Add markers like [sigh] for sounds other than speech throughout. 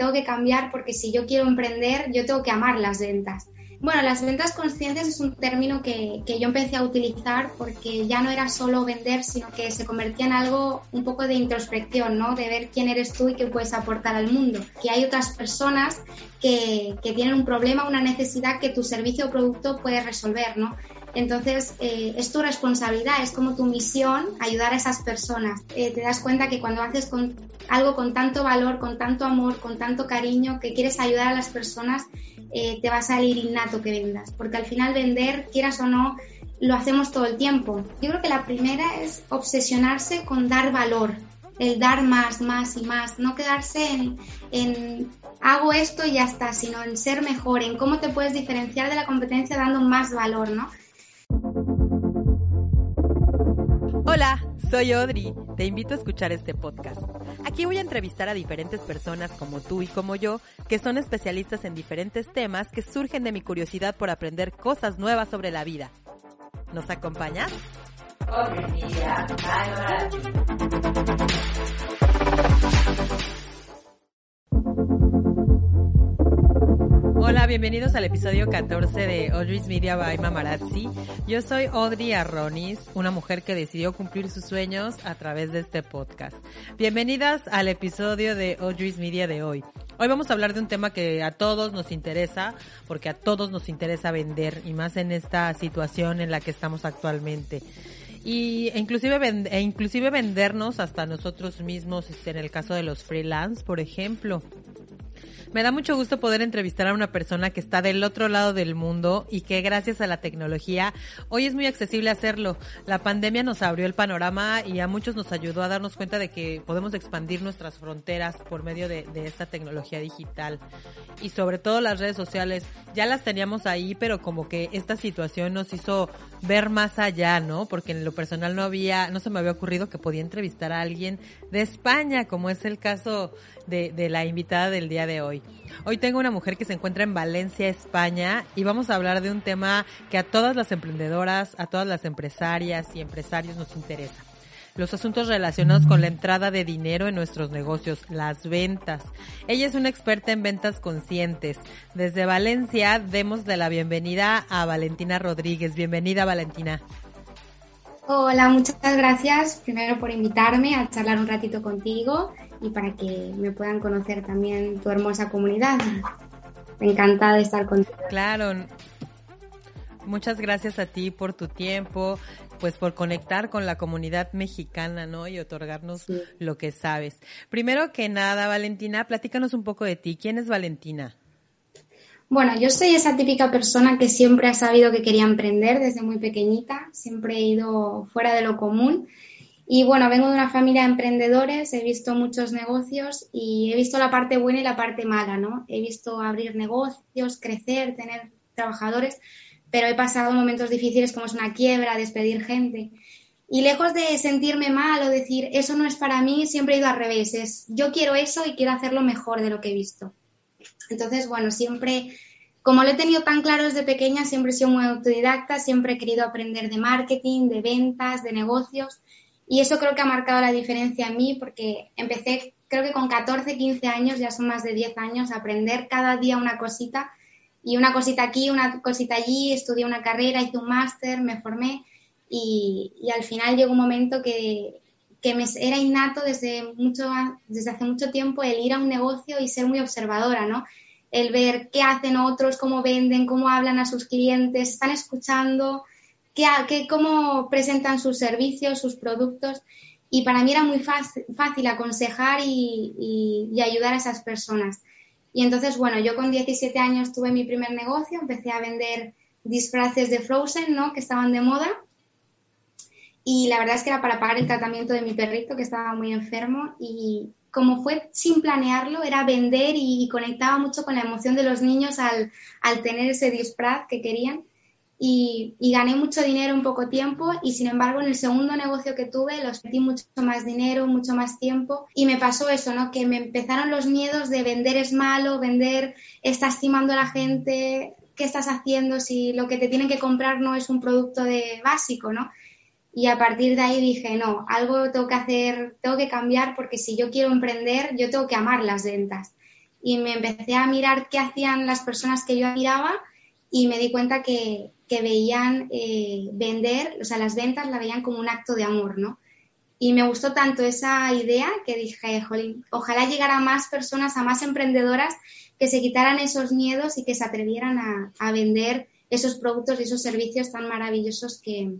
Tengo que cambiar porque si yo quiero emprender, yo tengo que amar las ventas. Bueno, las ventas conscientes es un término que, que, yo empecé a utilizar porque ya no era solo vender, sino que se convertía en algo un poco de introspección, ¿no? De ver quién eres tú y qué puedes aportar al mundo. Que hay otras personas que, que tienen un problema, una necesidad que tu servicio o producto puede resolver, ¿no? Entonces, eh, es tu responsabilidad, es como tu misión ayudar a esas personas. Eh, te das cuenta que cuando haces con, algo con tanto valor, con tanto amor, con tanto cariño, que quieres ayudar a las personas, eh, te va a salir innato que vendas. Porque al final vender, quieras o no, lo hacemos todo el tiempo. Yo creo que la primera es obsesionarse con dar valor, el dar más, más y más, no quedarse en, en hago esto y ya está, sino en ser mejor, en cómo te puedes diferenciar de la competencia dando más valor, ¿no? Hola, soy Audrey. Te invito a escuchar este podcast. Aquí voy a entrevistar a diferentes personas como tú y como yo, que son especialistas en diferentes temas que surgen de mi curiosidad por aprender cosas nuevas sobre la vida. ¿Nos acompañas? Hola, bienvenidos al episodio 14 de Audrey's Media by Mamarazzi. Yo soy Audrey Arronis, una mujer que decidió cumplir sus sueños a través de este podcast. Bienvenidas al episodio de Audrey's Media de hoy. Hoy vamos a hablar de un tema que a todos nos interesa, porque a todos nos interesa vender, y más en esta situación en la que estamos actualmente y e inclusive e inclusive vendernos hasta nosotros mismos este, en el caso de los freelance por ejemplo me da mucho gusto poder entrevistar a una persona que está del otro lado del mundo y que gracias a la tecnología hoy es muy accesible hacerlo. La pandemia nos abrió el panorama y a muchos nos ayudó a darnos cuenta de que podemos expandir nuestras fronteras por medio de, esta tecnología digital. Y sobre todo las redes sociales, ya las teníamos ahí, pero como que esta situación nos hizo ver más allá, ¿no? Porque en lo personal no había, no se me había ocurrido que podía entrevistar a alguien de España, como es el caso de, de, la invitada del día de hoy. Hoy tengo una mujer que se encuentra en Valencia, España, y vamos a hablar de un tema que a todas las emprendedoras, a todas las empresarias y empresarios nos interesa. Los asuntos relacionados con la entrada de dinero en nuestros negocios, las ventas. Ella es una experta en ventas conscientes. Desde Valencia demos de la bienvenida a Valentina Rodríguez. Bienvenida, Valentina. Hola, muchas gracias primero por invitarme a charlar un ratito contigo y para que me puedan conocer también tu hermosa comunidad. Encantada de estar contigo. Claro. Muchas gracias a ti por tu tiempo, pues por conectar con la comunidad mexicana, ¿no? Y otorgarnos sí. lo que sabes. Primero que nada, Valentina, platícanos un poco de ti. ¿Quién es Valentina? Bueno, yo soy esa típica persona que siempre ha sabido que quería emprender desde muy pequeñita, siempre he ido fuera de lo común y bueno, vengo de una familia de emprendedores, he visto muchos negocios y he visto la parte buena y la parte mala, ¿no? He visto abrir negocios, crecer, tener trabajadores, pero he pasado momentos difíciles como es una quiebra, despedir gente. Y lejos de sentirme mal o decir, eso no es para mí, siempre he ido al revés, es yo quiero eso y quiero hacerlo mejor de lo que he visto. Entonces, bueno, siempre, como lo he tenido tan claro desde pequeña, siempre he sido muy autodidacta, siempre he querido aprender de marketing, de ventas, de negocios y eso creo que ha marcado la diferencia en mí porque empecé, creo que con 14, 15 años, ya son más de 10 años, a aprender cada día una cosita y una cosita aquí, una cosita allí, estudié una carrera, hice un máster, me formé y, y, al final llegó un momento que, que me era innato desde, mucho, desde hace mucho tiempo el ir a un negocio y ser muy observadora, ¿no? El ver qué hacen otros, cómo venden, cómo hablan a sus clientes, están escuchando, qué, qué, cómo presentan sus servicios, sus productos. Y para mí era muy fácil, fácil aconsejar y, y, y, ayudar a esas personas. Y entonces, bueno, yo con 17 años tuve mi primer negocio, empecé a vender disfraces de Frozen, ¿no? Que estaban de moda. Y la verdad es que era para pagar el tratamiento de mi perrito que estaba muy enfermo. Y, como fue sin planearlo, era vender y, conectaba mucho con la emoción de los niños al, al tener ese disfraz que querían. Y, gané mucho dinero en poco tiempo y sin embargo en el segundo negocio que tuve los metí mucho más dinero, mucho más tiempo y me pasó eso, ¿no? Que me empezaron los miedos de vender es malo, vender está estimando a la gente, ¿qué estás haciendo si lo que te tienen que comprar no es un producto de básico, ¿no? Y a partir de ahí dije, no, algo tengo que hacer, tengo que cambiar porque si yo quiero emprender, yo tengo que amar las ventas. Y me empecé a mirar qué hacían las personas que yo admiraba y me di cuenta que, que veían eh, vender, o sea, las ventas la veían como un acto de amor, ¿no? Y me gustó tanto esa idea que dije, jolín, ojalá llegara a más personas, a más emprendedoras que se quitaran esos miedos y que se atrevieran a, a vender esos productos y esos servicios tan maravillosos que,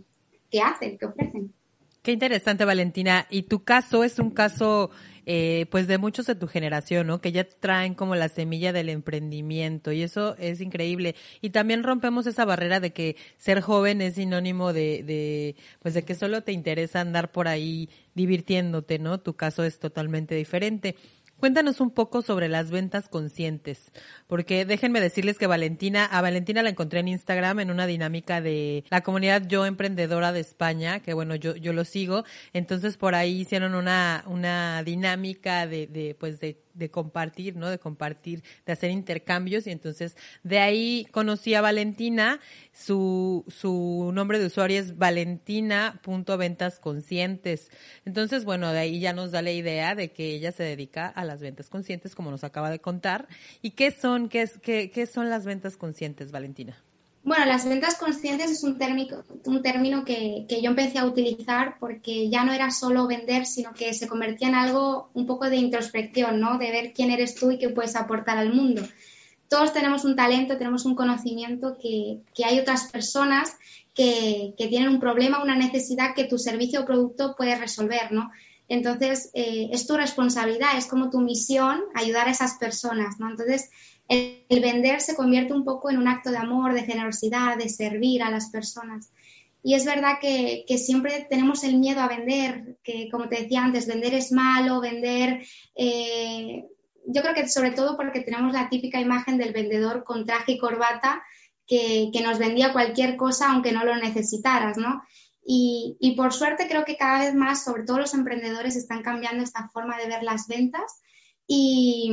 que hacen, que ofrecen. Qué interesante, Valentina. Y tu caso es un caso, eh, pues, de muchos de tu generación, ¿no? Que ya traen como la semilla del emprendimiento y eso es increíble. Y también rompemos esa barrera de que ser joven es sinónimo de, de, pues, de que solo te interesa andar por ahí divirtiéndote, ¿no? Tu caso es totalmente diferente. Cuéntanos un poco sobre las ventas conscientes, porque déjenme decirles que Valentina, a Valentina la encontré en Instagram en una dinámica de la comunidad Yo Emprendedora de España, que bueno, yo, yo lo sigo, entonces por ahí hicieron una, una dinámica de, de pues de de compartir, ¿no? De compartir, de hacer intercambios y entonces de ahí conocí a Valentina, su, su nombre de usuario es valentina.ventasconscientes. Entonces, bueno, de ahí ya nos da la idea de que ella se dedica a las ventas conscientes, como nos acaba de contar. ¿Y qué son, qué, qué, qué son las ventas conscientes, Valentina? Bueno, las ventas conscientes es un término, un término que, yo empecé a utilizar porque ya no era solo vender, sino que se convertía en algo un poco de introspección, ¿no? De ver quién eres tú y qué puedes aportar al mundo. Todos tenemos un talento, tenemos un conocimiento que, hay otras personas que, tienen un problema, una necesidad que tu servicio o producto puede resolver, ¿no? Entonces, eh, es tu responsabilidad, es como tu misión ayudar a esas personas, ¿no? Entonces, el, vender se convierte un poco en un acto de amor, de generosidad, de servir a las personas. Y es verdad que, siempre tenemos el miedo a vender, que como te decía antes, vender es malo, vender... Eh, yo creo que sobre todo porque tenemos la típica imagen del vendedor con traje y corbata que, nos vendía cualquier cosa aunque no lo necesitaras, ¿no? Y, por suerte creo que cada vez más, sobre todo los emprendedores, están cambiando esta forma de ver las ventas. Y,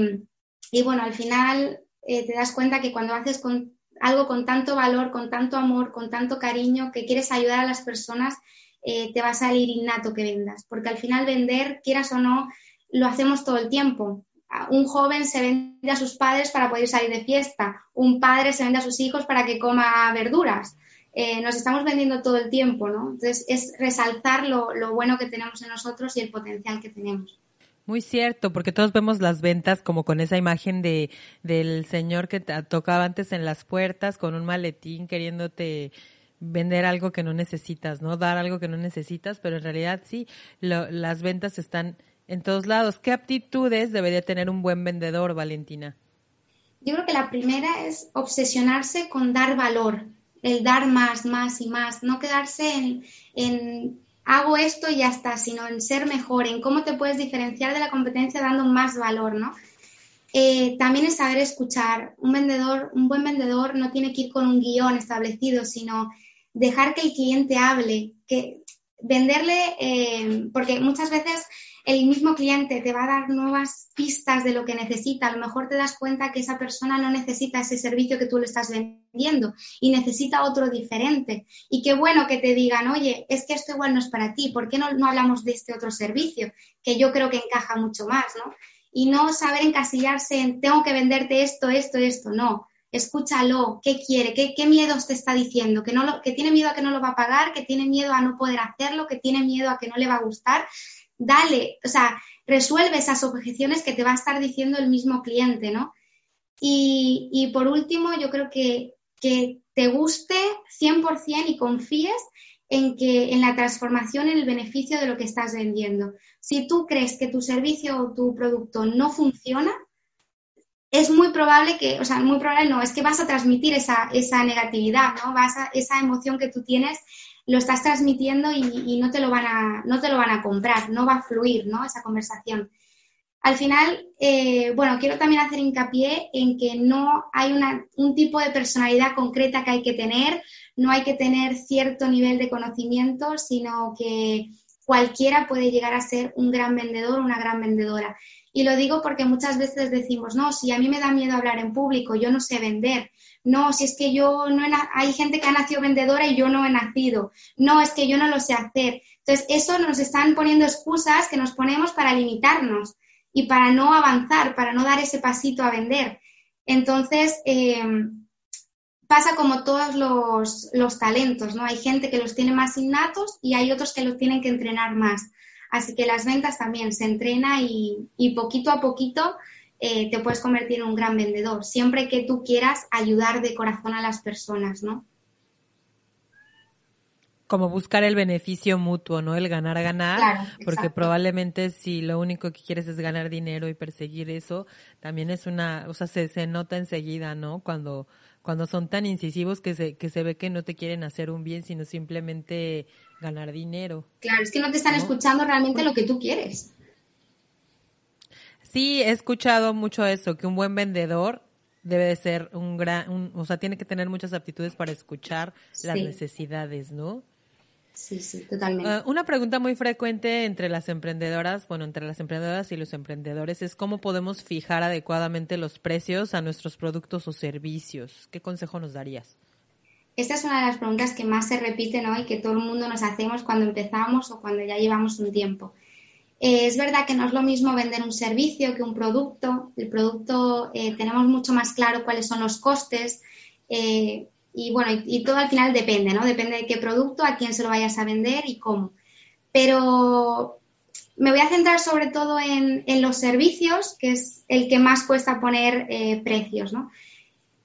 y bueno, al final eh, te das cuenta que cuando haces con, algo con tanto valor, con tanto amor, con tanto cariño, que quieres ayudar a las personas, eh, te va a salir innato que vendas. Porque al final vender, quieras o no, lo hacemos todo el tiempo. Un joven se vende a sus padres para poder salir de fiesta. Un padre se vende a sus hijos para que coma verduras. Eh, nos estamos vendiendo todo el tiempo, ¿no? Entonces es resaltar lo bueno que tenemos en nosotros y el potencial que tenemos. Muy cierto, porque todos vemos las ventas como con esa imagen de del señor que tocaba antes en las puertas con un maletín queriéndote vender algo que no necesitas, ¿no? Dar algo que no necesitas, pero en realidad sí, las ventas están en todos lados. ¿Qué aptitudes debería tener un buen vendedor, Valentina? Yo creo que la primera es obsesionarse con dar valor, el dar más, más y más, no quedarse en, en hago esto y ya está, sino en ser mejor, en cómo te puedes diferenciar de la competencia dando más valor, ¿no? Eh, también es saber escuchar. Un vendedor, un buen vendedor no tiene que ir con un guion establecido, sino dejar que el cliente hable, que venderle, eh, porque muchas veces el mismo cliente te va a dar nuevas pistas de lo que necesita. A lo mejor te das cuenta que esa persona no necesita ese servicio que tú le estás vendiendo y necesita otro diferente. Y qué bueno que te digan, oye, es que esto igual no es para ti, ¿por qué no, no hablamos de este otro servicio? Que yo creo que encaja mucho más, ¿no? Y no saber encasillarse en, tengo que venderte esto, esto, esto, no. Escúchalo, ¿qué quiere? ¿Qué, miedos te está diciendo? ¿Que, no que tiene miedo a que no lo va a pagar? ¿Que tiene miedo a no poder hacerlo? ¿Que tiene miedo a que no le va a gustar? Dale, o sea, resuelve esas objeciones que te va a estar diciendo el mismo cliente, ¿no? Y, por último, yo creo que, que te guste 100% y confíes en que en la transformación, en el beneficio de lo que estás vendiendo. Si tú crees que tu servicio o tu producto no funciona, es muy probable que, o sea, muy probable no, es que vas a transmitir esa, esa negatividad, ¿no? Vas a, esa emoción que tú tienes lo estás transmitiendo y, no, te lo van a, no te lo van a comprar, no va a fluir ¿no? esa conversación. Al final, eh, bueno, quiero también hacer hincapié en que no hay un tipo de personalidad concreta que hay que tener, no hay que tener cierto nivel de conocimiento, sino que cualquiera puede llegar a ser un gran vendedor, una gran vendedora. Y lo digo porque muchas veces decimos, no, si a mí me da miedo hablar en público, yo no sé vender. No, si es que yo no hay gente que ha nacido vendedora y yo no he nacido. No, es que yo no lo sé hacer. Entonces, eso nos están poniendo excusas que nos ponemos para limitarnos y para no avanzar, para no dar ese pasito a vender. Entonces, eh, pasa como todos los, talentos, ¿no? Hay gente que los tiene más innatos y hay otros que los tienen que entrenar más. Así que las ventas también se entrena y, poquito a poquito eh, te puedes convertir en un gran vendedor, siempre que tú quieras ayudar de corazón a las personas, ¿no? como buscar el beneficio mutuo, ¿no? El ganar, ganar, porque probablemente si lo único que quieres es ganar dinero y perseguir eso, también es una, o sea, se, se nota enseguida, ¿no? Cuando, cuando son tan incisivos que se, que se ve que no te quieren hacer un bien, sino simplemente ganar dinero. Claro, es que no te están escuchando realmente lo que tú quieres. Sí, he escuchado mucho eso, que un buen vendedor debe de ser un gran, o sea, tiene que tener muchas aptitudes para escuchar las necesidades, ¿no? Sí, sí, totalmente. Ah, una pregunta muy frecuente entre las emprendedoras, bueno, entre las emprendedoras y los emprendedores es cómo podemos fijar adecuadamente los precios a nuestros productos o servicios. ¿Qué consejo nos darías? Esta es una de las preguntas que más se repiten hoy, que todo el mundo nos hacemos cuando empezamos o cuando ya llevamos un tiempo. Eh, es verdad que no es lo mismo vender un servicio que un producto. El producto eh, tenemos mucho más claro cuáles son los costes. Eh, y bueno, y, todo al final depende, ¿no? Depende de qué producto, a quién se lo vayas a vender y cómo. Pero me voy a centrar sobre todo en, los servicios, que es el que más cuesta poner precios, ¿no?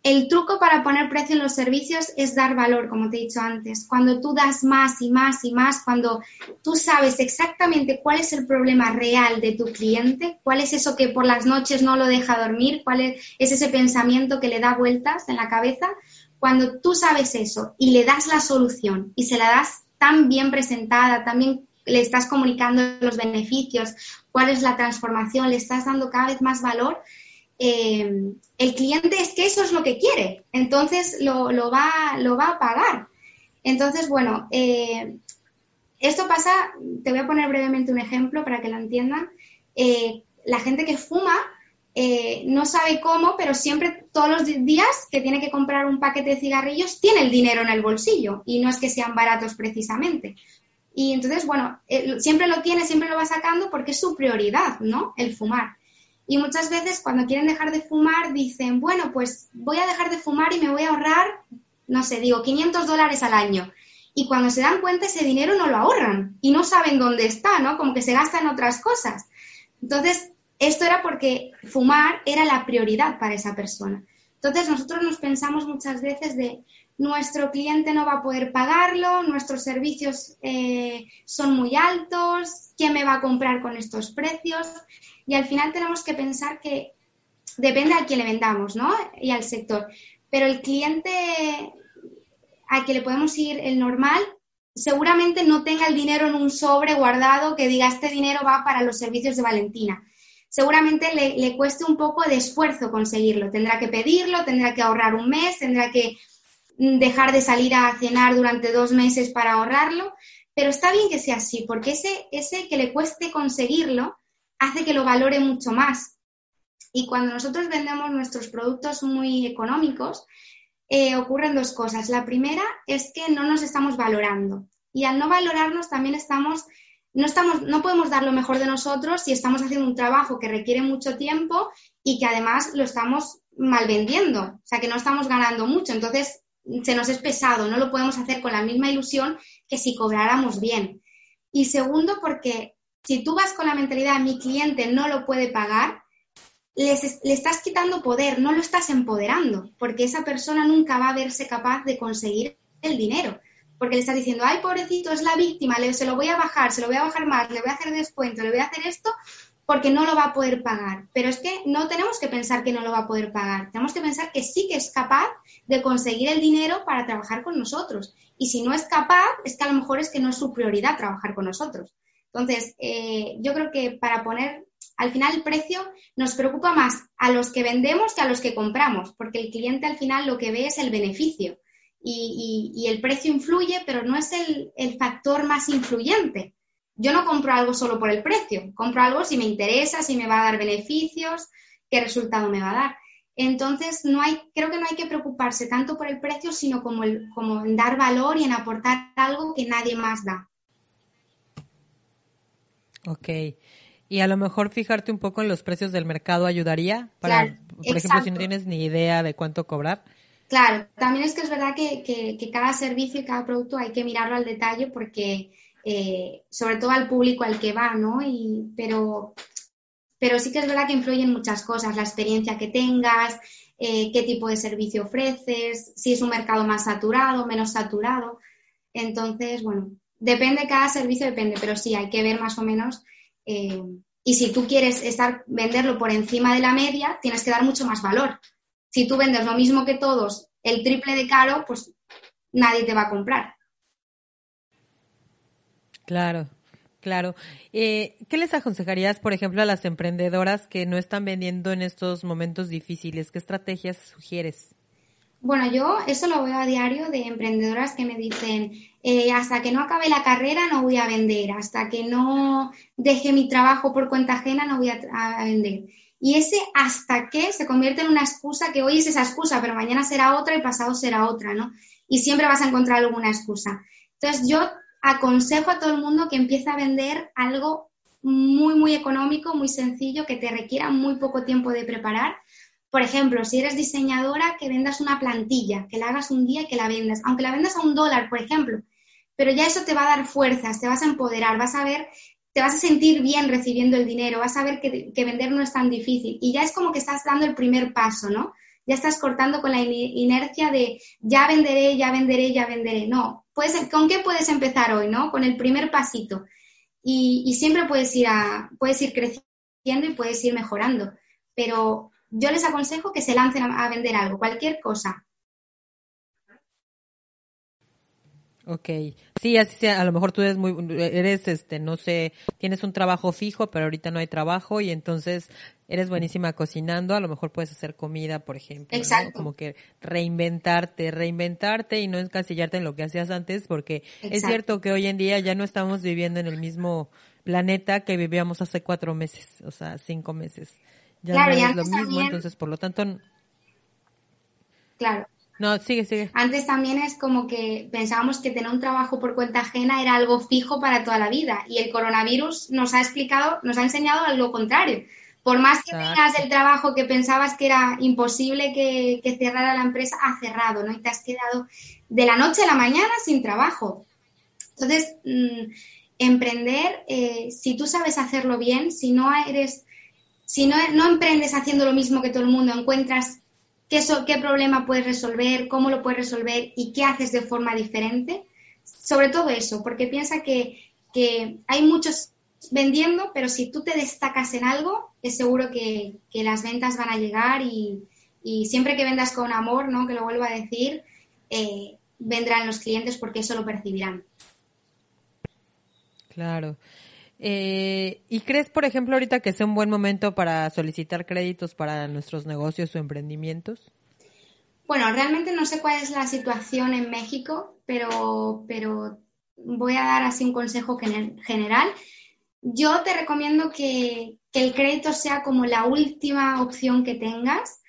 El truco para poner precio en los servicios es dar valor, como te he dicho antes. Cuando tú das más y más y más, cuando tú sabes exactamente cuál es el problema real de tu cliente, cuál es eso que por las noches no lo deja dormir, cuál es ese pensamiento que le da vueltas en la cabeza, cuando tú sabes eso y le das la solución y se la das tan bien presentada, también le estás comunicando los beneficios, cuál es la transformación, le estás dando cada vez más valor, eh, el cliente es que eso es lo que quiere, entonces lo, va, lo va a pagar. Entonces, bueno, eh, esto pasa, te voy a poner brevemente un ejemplo para que lo entiendan. Eh, la gente que fuma no sabe cómo, pero siempre todos los días que tiene que comprar un paquete de cigarrillos tiene el dinero en el bolsillo y no es que sean baratos precisamente. Y entonces, bueno, siempre lo tiene, siempre lo va sacando porque es su prioridad, ¿no? El fumar. Y muchas veces cuando quieren dejar de fumar dicen, bueno, pues voy a dejar de fumar y me voy a ahorrar, no sé, digo, 500 dólares al año. Y cuando se dan cuenta ese dinero no lo ahorran y no saben dónde está, ¿no? Como que se gasta en otras cosas. Entonces, esto era porque fumar era la prioridad para esa persona. Entonces nosotros nos pensamos muchas veces de nuestro cliente no va a poder pagarlo, nuestros servicios eh, son muy altos, ¿quién me va a comprar con estos precios? Y al final tenemos que pensar que depende a quién le vendamos, ¿no? Y al sector. Pero el cliente al que le podemos ir el normal seguramente no tenga el dinero en un sobre guardado que diga este dinero va para los servicios de Valentina seguramente le, cueste un poco de esfuerzo conseguirlo. Tendrá que pedirlo, tendrá que ahorrar un mes, tendrá que mm, dejar de salir a cenar durante dos meses para ahorrarlo, pero está bien que sea así, porque ese, ese que le cueste conseguirlo hace que lo valore mucho más. Y cuando nosotros vendemos nuestros productos muy económicos, eh, ocurren dos cosas. La primera es que no nos estamos valorando. Y al no valorarnos también estamos no, estamos, no podemos dar lo mejor de nosotros si estamos haciendo un trabajo que requiere mucho tiempo y que además lo estamos mal vendiendo, o sea, que no estamos ganando mucho. Entonces, se nos es pesado, no lo podemos hacer con la misma ilusión que si cobráramos bien. Y segundo, porque si tú vas con la mentalidad mi cliente no lo puede pagar, le estás quitando poder, no lo estás empoderando, porque esa persona nunca va a verse capaz de conseguir el dinero porque le estás diciendo, ay, pobrecito, es la víctima, le, se lo voy a bajar, se lo voy a bajar más, le voy a hacer descuento, le voy a hacer esto, porque no lo va a poder pagar. Pero es que no tenemos que pensar que no lo va a poder pagar, tenemos que pensar que sí que es capaz de conseguir el dinero para trabajar con nosotros. Y si no es capaz, es que a lo mejor es que no es su prioridad trabajar con nosotros. Entonces, eh, yo creo que para poner al final el precio nos preocupa más a los que vendemos que a los que compramos, porque el cliente al final lo que ve es el beneficio y, el precio influye, pero no es el, el, factor más influyente. Yo no compro algo solo por el precio, compro algo si me interesa, si me va a dar beneficios, qué resultado me va a dar. Entonces, no hay, creo que no hay que preocuparse tanto por el precio, sino como, el, como en dar valor y en aportar algo que nadie más da. Ok. Y a lo mejor fijarte un poco en los precios del mercado ayudaría para, por ejemplo, si no tienes ni idea de cuánto cobrar. Claro, también es que es verdad que, cada servicio y cada producto hay que mirarlo al detalle porque, eh, sobre todo al público al que va, ¿no? Y, pero, pero sí que es verdad que influyen muchas cosas, la experiencia que tengas, eh, qué tipo de servicio ofreces, si es un mercado más saturado, menos saturado. Entonces, bueno, depende, cada servicio depende, pero sí hay que ver más o menos. Eh, y si tú quieres estar, venderlo por encima de la media, tienes que dar mucho más valor si tú vendes lo mismo que todos, el triple de caro, pues nadie te va a comprar. Claro, claro. Eh, ¿Qué les aconsejarías, por ejemplo, a las emprendedoras que no están vendiendo en estos momentos difíciles? ¿Qué estrategias sugieres? Bueno, yo eso lo veo a diario de emprendedoras que me dicen, eh, hasta que no acabe la carrera no voy a vender, hasta que no deje mi trabajo por cuenta ajena no voy a vender. Y ese hasta que se convierte en una excusa que hoy es esa excusa, pero mañana será otra y pasado será otra, ¿no? Y siempre vas a encontrar alguna excusa. Entonces yo aconsejo a todo el mundo que empiece a vender algo muy, muy económico, muy sencillo, que te requiera muy poco tiempo de preparar. Por ejemplo, si eres diseñadora, que vendas una plantilla, que la hagas un día y que la vendas, aunque la vendas a un dólar, por ejemplo, pero ya eso te va a dar fuerzas, te vas a empoderar, vas a ver te vas a sentir bien recibiendo el dinero, vas a ver que, vender no es tan difícil y ya es como que estás dando el primer paso, ¿no? Ya estás cortando con la inercia de ya venderé, ya venderé, ya venderé. No, puedes, ¿con qué puedes empezar hoy, no? Con el primer pasito. Y, siempre puedes ir, a, puedes ir creciendo y puedes ir mejorando. Pero yo les aconsejo que se lancen a vender algo, cualquier cosa. Ok, sí, así sea, a lo mejor tú eres muy, eres, este, no sé, tienes un trabajo fijo, pero ahorita no hay trabajo y entonces eres buenísima cocinando, a lo mejor puedes hacer comida, por ejemplo, Exacto. como que reinventarte, reinventarte y no encasillarte en lo que hacías antes, porque es cierto que hoy en día ya no estamos viviendo en el mismo planeta que vivíamos hace cuatro meses, o sea, cinco meses. Ya no es lo mismo, entonces por lo tanto... Claro, no, sigue, sigue. Antes también es como que pensábamos que tener un trabajo por cuenta ajena era algo fijo para toda la vida y el coronavirus nos ha explicado, nos ha enseñado algo contrario. Por más que tengas el trabajo que pensabas que era imposible que, cerrara la empresa, ha cerrado, ¿no? Y te has quedado de la noche a la mañana sin trabajo. Entonces, mm, emprender, eh, si tú sabes hacerlo bien, si no eres, si no, no emprendes haciendo lo mismo que todo el mundo, encuentras qué, problema puedes resolver, cómo lo puedes resolver y qué haces de forma diferente. Sobre todo eso, porque piensa que, hay muchos vendiendo, pero si tú te destacas en algo, es seguro que, las ventas van a llegar y, siempre que vendas con amor, ¿no? que lo vuelvo a decir, eh, vendrán los clientes porque eso lo percibirán. Claro. Eh, ¿Y crees, por ejemplo, ahorita que sea un buen momento para solicitar créditos para nuestros negocios o emprendimientos? Bueno, realmente no sé cuál es la situación en México, pero, pero voy a dar así un consejo general. Yo te recomiendo que, el crédito sea como la última opción que tengas,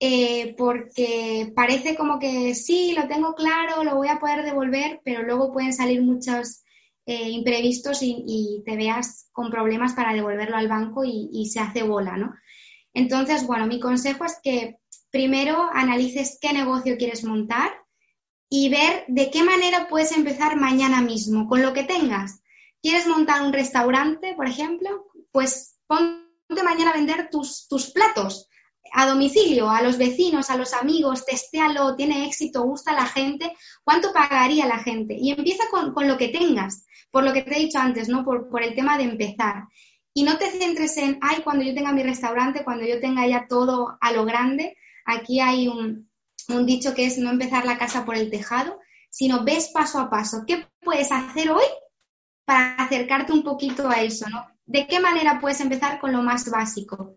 eh, porque parece como que sí, lo tengo claro, lo voy a poder devolver, pero luego pueden salir muchos eh, imprevistos y, te veas con problemas para devolverlo al banco y, se hace bola, ¿no? Entonces, bueno, mi consejo es que primero analices qué negocio quieres montar y ver de qué manera puedes empezar mañana mismo, con lo que tengas. ¿Quieres montar un restaurante, por ejemplo? Pues ponte mañana a vender tus, tus platos a domicilio, a los vecinos, a los amigos, testéalo, tiene éxito, gusta a la gente, ¿cuánto pagaría la gente? Y empieza con, con, lo que tengas por lo que te he dicho antes, ¿no? Por, el tema de empezar. Y no te centres en, ay, cuando yo tenga mi restaurante, cuando yo tenga ya todo a lo grande. Aquí hay un, un dicho que es no empezar la casa por el tejado, sino ves paso a paso. ¿Qué puedes hacer hoy para acercarte un poquito a eso, ¿no? ¿de qué manera puedes empezar con lo más básico?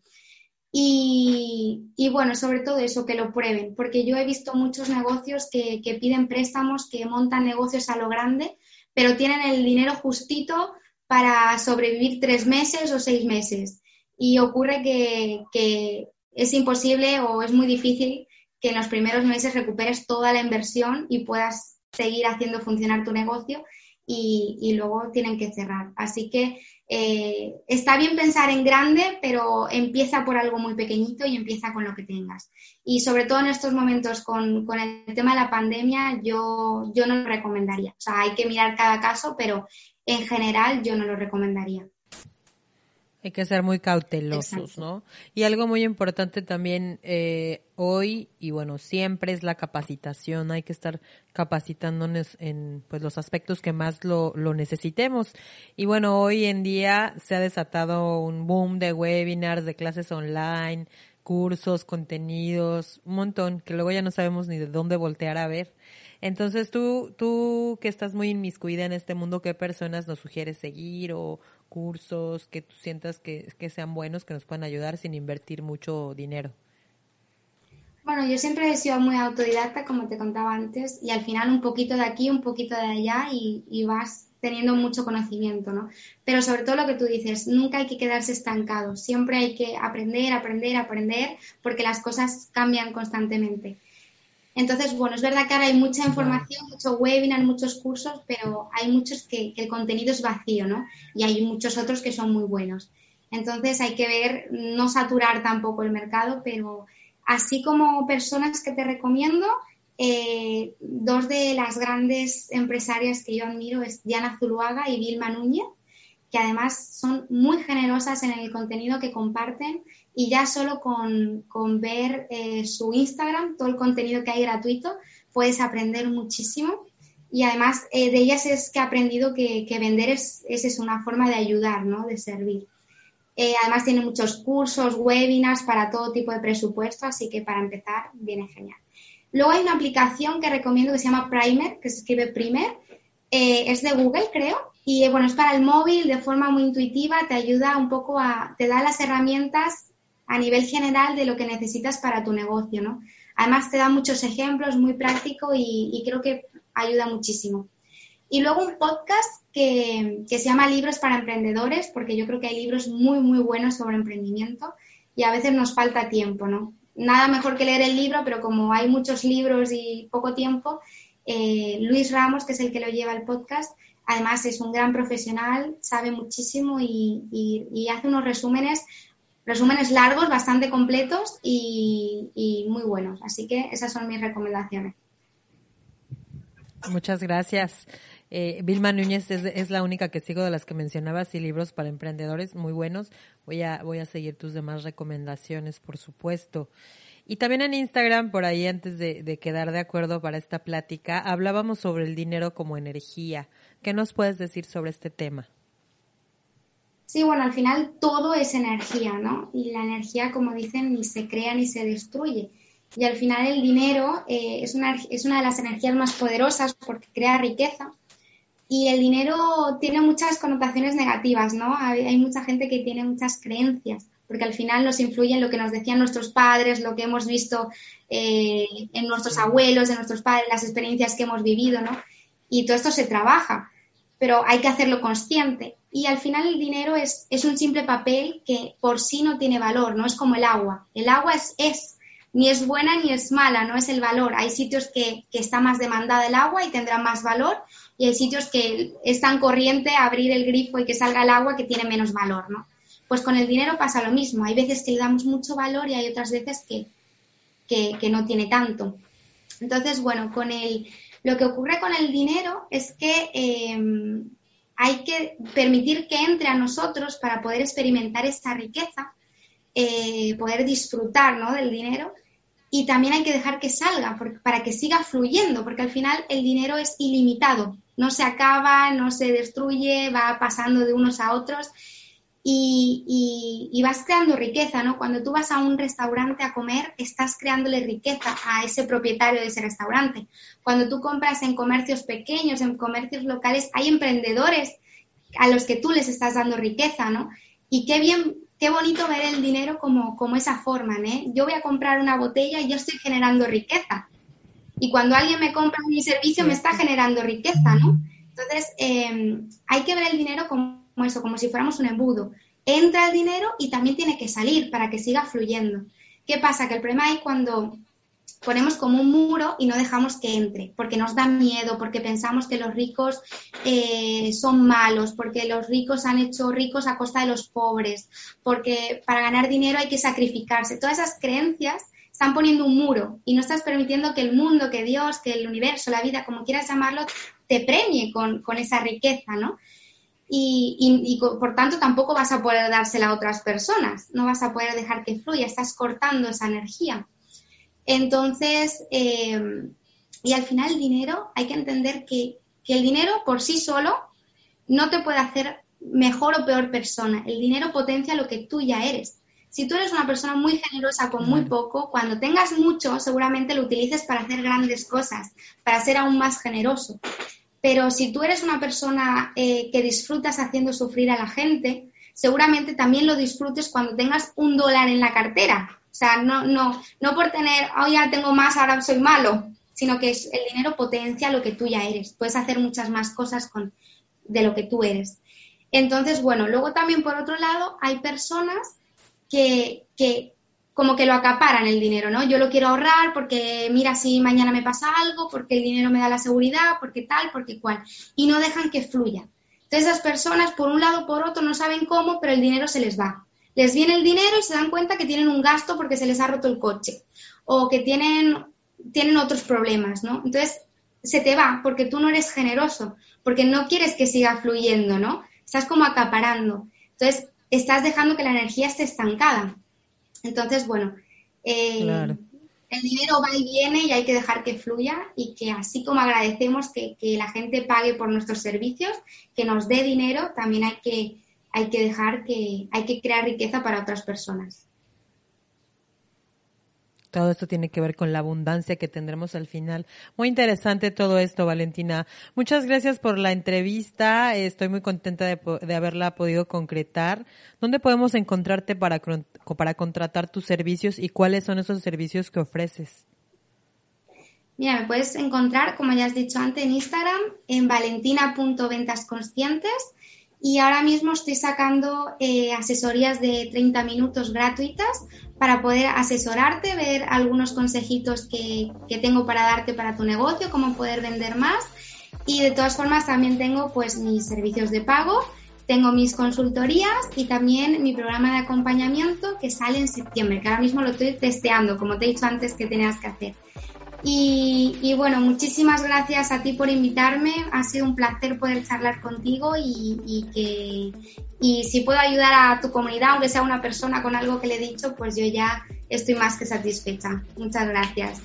Y, bueno, sobre todo eso, que lo prueben, porque yo he visto muchos negocios que, piden préstamos, que montan negocios a lo grande, pero tienen el dinero justito para sobrevivir tres meses o seis meses. Y ocurre que, es imposible o es muy difícil que en los primeros meses recuperes toda la inversión y puedas seguir haciendo funcionar tu negocio y, luego tienen que cerrar. Así que eh, está bien pensar en grande, pero empieza por algo muy pequeñito y empieza con lo que tengas. Y sobre todo en estos momentos con, el tema de la pandemia, yo, yo no lo recomendaría. O sea, hay que mirar cada caso, pero en general yo no lo recomendaría. Hay que ser muy cautelosos, ¿no? Y algo muy importante también eh, hoy y bueno, siempre es la capacitación. Hay que estar capacitándonos en pues los aspectos que más lo, lo necesitemos. Y bueno, hoy en día se ha desatado un boom de webinars, de clases online, cursos, contenidos, un montón que luego ya no sabemos ni de dónde voltear a ver. Entonces tú, tú que estás muy inmiscuida en este mundo, ¿qué personas nos sugieres seguir o, cursos que tú sientas que, sean buenos, que nos puedan ayudar sin invertir mucho dinero? Bueno, yo siempre he sido muy autodidacta, como te contaba antes, y al final un poquito de aquí, un poquito de allá y, vas teniendo mucho conocimiento, ¿no? Pero sobre todo lo que tú dices, nunca hay que quedarse estancado, siempre hay que aprender, aprender, aprender, porque las cosas cambian constantemente. Entonces, bueno, es verdad que ahora hay mucha información, mucho webinar, muchos cursos, pero hay muchos que, el contenido es vacío, ¿no? Y hay muchos otros que son muy buenos. Entonces hay que ver, no saturar tampoco el mercado, pero así como personas que te recomiendo, eh, dos de las grandes empresarias que yo admiro es Diana Zuluaga y Vilma Núñez, que además son muy generosas en el contenido que comparten y ya solo con, ver eh, su Instagram, todo el contenido que hay gratuito, puedes aprender muchísimo. Y además eh, de ellas es que he aprendido que, vender es, es, una forma de ayudar, ¿no? de servir. Eh, además tiene muchos cursos, webinars para todo tipo de presupuesto, así que para empezar viene genial. Luego hay una aplicación que recomiendo que se llama Primer, que se escribe Primer, es de Google creo, y bueno, es para el móvil de forma muy intuitiva, te ayuda un poco a, te da las herramientas a nivel general de lo que necesitas para tu negocio, ¿no? Además te da muchos ejemplos, muy práctico y, creo que ayuda muchísimo. Y luego un podcast que, se llama Libros para Emprendedores, porque yo creo que hay libros muy, muy buenos sobre emprendimiento y a veces nos falta tiempo, ¿no? Nada mejor que leer el libro, pero como hay muchos libros y poco tiempo, eh, Luis Ramos, que es el que lo lleva el podcast, además es un gran profesional, sabe muchísimo y hace unos resúmenes resúmenes largos, bastante completos y, muy buenos. Así que esas son mis recomendaciones. Muchas gracias. Eh, Vilma Núñez es, la única que sigo de las que mencionabas y libros para emprendedores muy buenos. Voy a, voy a seguir tus demás recomendaciones, por supuesto. Y también en Instagram, por ahí antes de, de quedar de acuerdo para esta plática, hablábamos sobre el dinero como energía. ¿Qué nos puedes decir sobre este tema? Sí, bueno, al final todo es energía, ¿no? Y la energía, como dicen, ni se crea ni se destruye. Y al final el dinero eh, es, una, es una de las energías más poderosas porque crea riqueza. Y el dinero tiene muchas connotaciones negativas, ¿no? Hay, mucha gente que tiene muchas creencias, porque al final nos influye en lo que nos decían nuestros padres, lo que hemos visto eh, en nuestros abuelos, en nuestros padres, las experiencias que hemos vivido, ¿no? Y todo esto se trabaja, pero hay que hacerlo consciente y al final el dinero es, es, un simple papel que por sí no tiene valor, no es como el agua. El agua es, es, ni es buena ni es mala, no es el valor. Hay sitios que, que está más demandada el agua y tendrá más valor y hay sitios que es tan corriente abrir el grifo y que salga el agua que tiene menos valor, ¿no? Pues con el dinero pasa lo mismo. Hay veces que le damos mucho valor y hay otras veces que, que, que no tiene tanto. Entonces, bueno, con el, lo que ocurre con el dinero es que eh, hay que permitir que entre a nosotros para poder experimentar esta riqueza, eh, poder disfrutar del dinero. Y también hay que dejar que salga para que siga fluyendo, porque al final el dinero es ilimitado, no se acaba, no se destruye, va pasando de unos a otros y, vas creando riqueza, ¿no? Cuando tú vas a un restaurante a comer, estás creándole riqueza a ese propietario de ese restaurante. Cuando tú compras en comercios pequeños, en comercios locales, hay emprendedores a los que tú les estás dando riqueza, ¿no? Y qué bien, qué bonito ver el dinero como, como esa forma, ¿no? Yo voy a comprar una botella y yo estoy generando riqueza. Y cuando alguien me compra mi servicio, me está generando riqueza, ¿no? Entonces, em, hay que ver el dinero como eso, como si fuéramos un embudo. Entra el dinero y también tiene que salir para que siga fluyendo. ¿Qué pasa? Que el problema hay cuando ponemos como un muro y no dejamos que entre, porque nos da miedo, porque pensamos que los ricos eh, son malos, porque los ricos han hecho ricos a costa de los pobres, porque para ganar dinero hay que sacrificarse. Todas esas creencias están poniendo un muro y no estás permitiendo que el mundo, que Dios, que el universo, la vida, como quieras llamarlo, te premie con, esa riqueza, ¿no? Y, y, por tanto tampoco vas a poder dársela a otras personas, no vas a poder dejar que fluya, estás cortando esa energía. Entonces, eh, y al final el dinero, hay que entender que, el dinero por sí solo no te puede hacer mejor o peor persona. El dinero potencia lo que tú ya eres. Si tú eres una persona muy generosa con muy poco, cuando tengas mucho, seguramente lo utilices para hacer grandes cosas, para ser aún más generoso. Pero si tú eres una persona eh, que disfrutas haciendo sufrir a la gente, seguramente también lo disfrutes cuando tengas un dólar en la cartera o sea, no, no, no por tener, oh, ya tengo más, ahora soy malo, sino que el dinero potencia lo que tú ya eres. Puedes hacer muchas más cosas con, de lo que tú eres. Entonces, bueno, luego también por otro lado hay personas que, que como que lo acaparan el dinero, ¿no? Yo lo quiero ahorrar porque mira si mañana me pasa algo, porque el dinero me da la seguridad, porque tal, porque cual. Y no dejan que fluya. Entonces esas personas, por un lado o por otro, no saben cómo, pero el dinero se les va les viene el dinero y se dan cuenta que tienen un gasto porque se les ha roto el coche o que tienen, tienen otros problemas, ¿no? Entonces, se te va porque tú no eres generoso, porque no quieres que siga fluyendo, ¿no? Estás como acaparando. Entonces, estás dejando que la energía esté estancada. Entonces, bueno, eh, el dinero va y viene y hay que dejar que fluya y que así como agradecemos que, que la gente pague por nuestros servicios, que nos dé dinero, también hay que hay que dejar que, hay que crear riqueza para otras personas. Todo esto tiene que ver con la abundancia que tendremos al final. Muy interesante todo esto, Valentina. Muchas gracias por la entrevista. Estoy muy contenta de, haberla podido concretar. ¿Dónde podemos encontrarte para, para contratar tus servicios y cuáles son esos servicios que ofreces? Mira, me puedes encontrar, como ya has dicho antes, en Instagram, en valentina.ventasconscientes y ahora mismo estoy sacando eh, asesorías de 30 minutos gratuitas para poder asesorarte, ver algunos consejitos que, que, tengo para darte para tu negocio, cómo poder vender más. Y de todas formas también tengo pues mis servicios de pago, tengo mis consultorías y también mi programa de acompañamiento que sale en septiembre, que ahora mismo lo estoy testeando, como te he dicho antes que tenías que hacer. Y, bueno, muchísimas gracias a ti por invitarme. Ha sido un placer poder charlar contigo y, que y si puedo ayudar a tu comunidad, aunque sea una persona con algo que le he dicho, pues yo ya estoy más que satisfecha. Muchas gracias.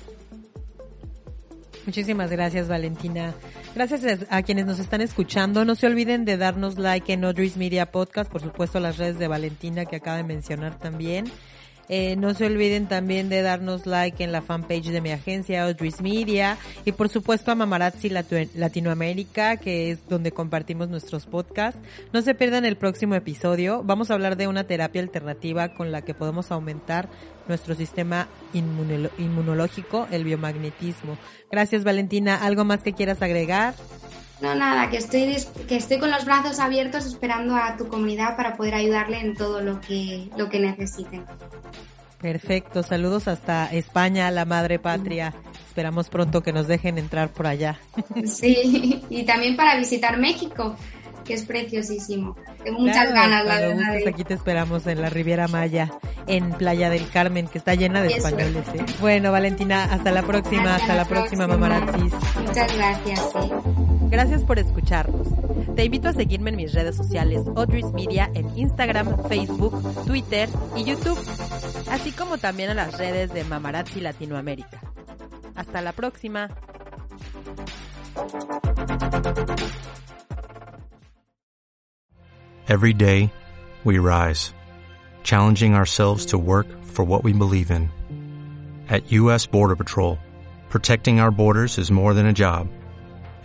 Muchísimas gracias, Valentina. Gracias a quienes nos están escuchando. No se olviden de darnos like en Audrey's Media Podcast, por supuesto las redes de Valentina que acaba de mencionar también. Eh, no se olviden también de darnos like en la fanpage de mi agencia, Audrey's Media, y por supuesto a Mamarazzi Latinoamérica, que es donde compartimos nuestros podcasts. No se pierdan el próximo episodio. Vamos a hablar de una terapia alternativa con la que podemos aumentar nuestro sistema inmunológico, el biomagnetismo. Gracias Valentina. ¿Algo más que quieras agregar? No, nada, que estoy, que estoy con los brazos abiertos esperando a tu comunidad para poder ayudarle en todo lo que, lo que necesiten. Perfecto, saludos hasta España, la madre patria. Esperamos pronto que nos dejen entrar por allá. [laughs] Sí, y también para visitar México, que es preciosísimo. Tengo muchas ganas, la verdad. Aquí te esperamos en la Riviera Maya, en Playa del Carmen, que está llena de españoles. ¿eh? Bueno, Valentina, hasta la próxima, hasta, la, próxima, mamaratis. Muchas gracias. Gracias por escucharnos. Te invito a seguirme en mis redes sociales, Audrey's Media, en Instagram, Facebook, Twitter y YouTube, así como también a las redes de Mamarazzi Latinoamérica. Hasta la próxima. Every day, we rise, challenging ourselves to work for what we believe in. At U.S. Border Patrol, protecting our borders is more than a job,